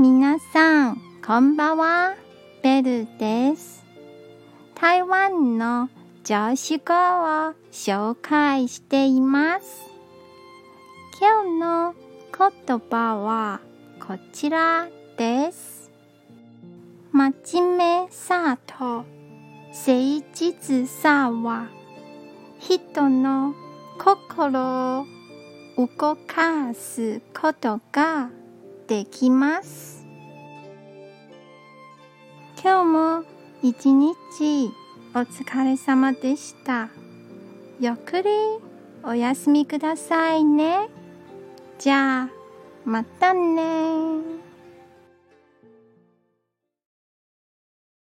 皆さん、こんばんは。ベルです。台湾の常識語を紹介しています。今日の言葉はこちらです。真面目さと誠実さは人の心を動かすことができます。今日も一日お疲れ様でした。ゆっくりお休みくださいね。じゃあ、またね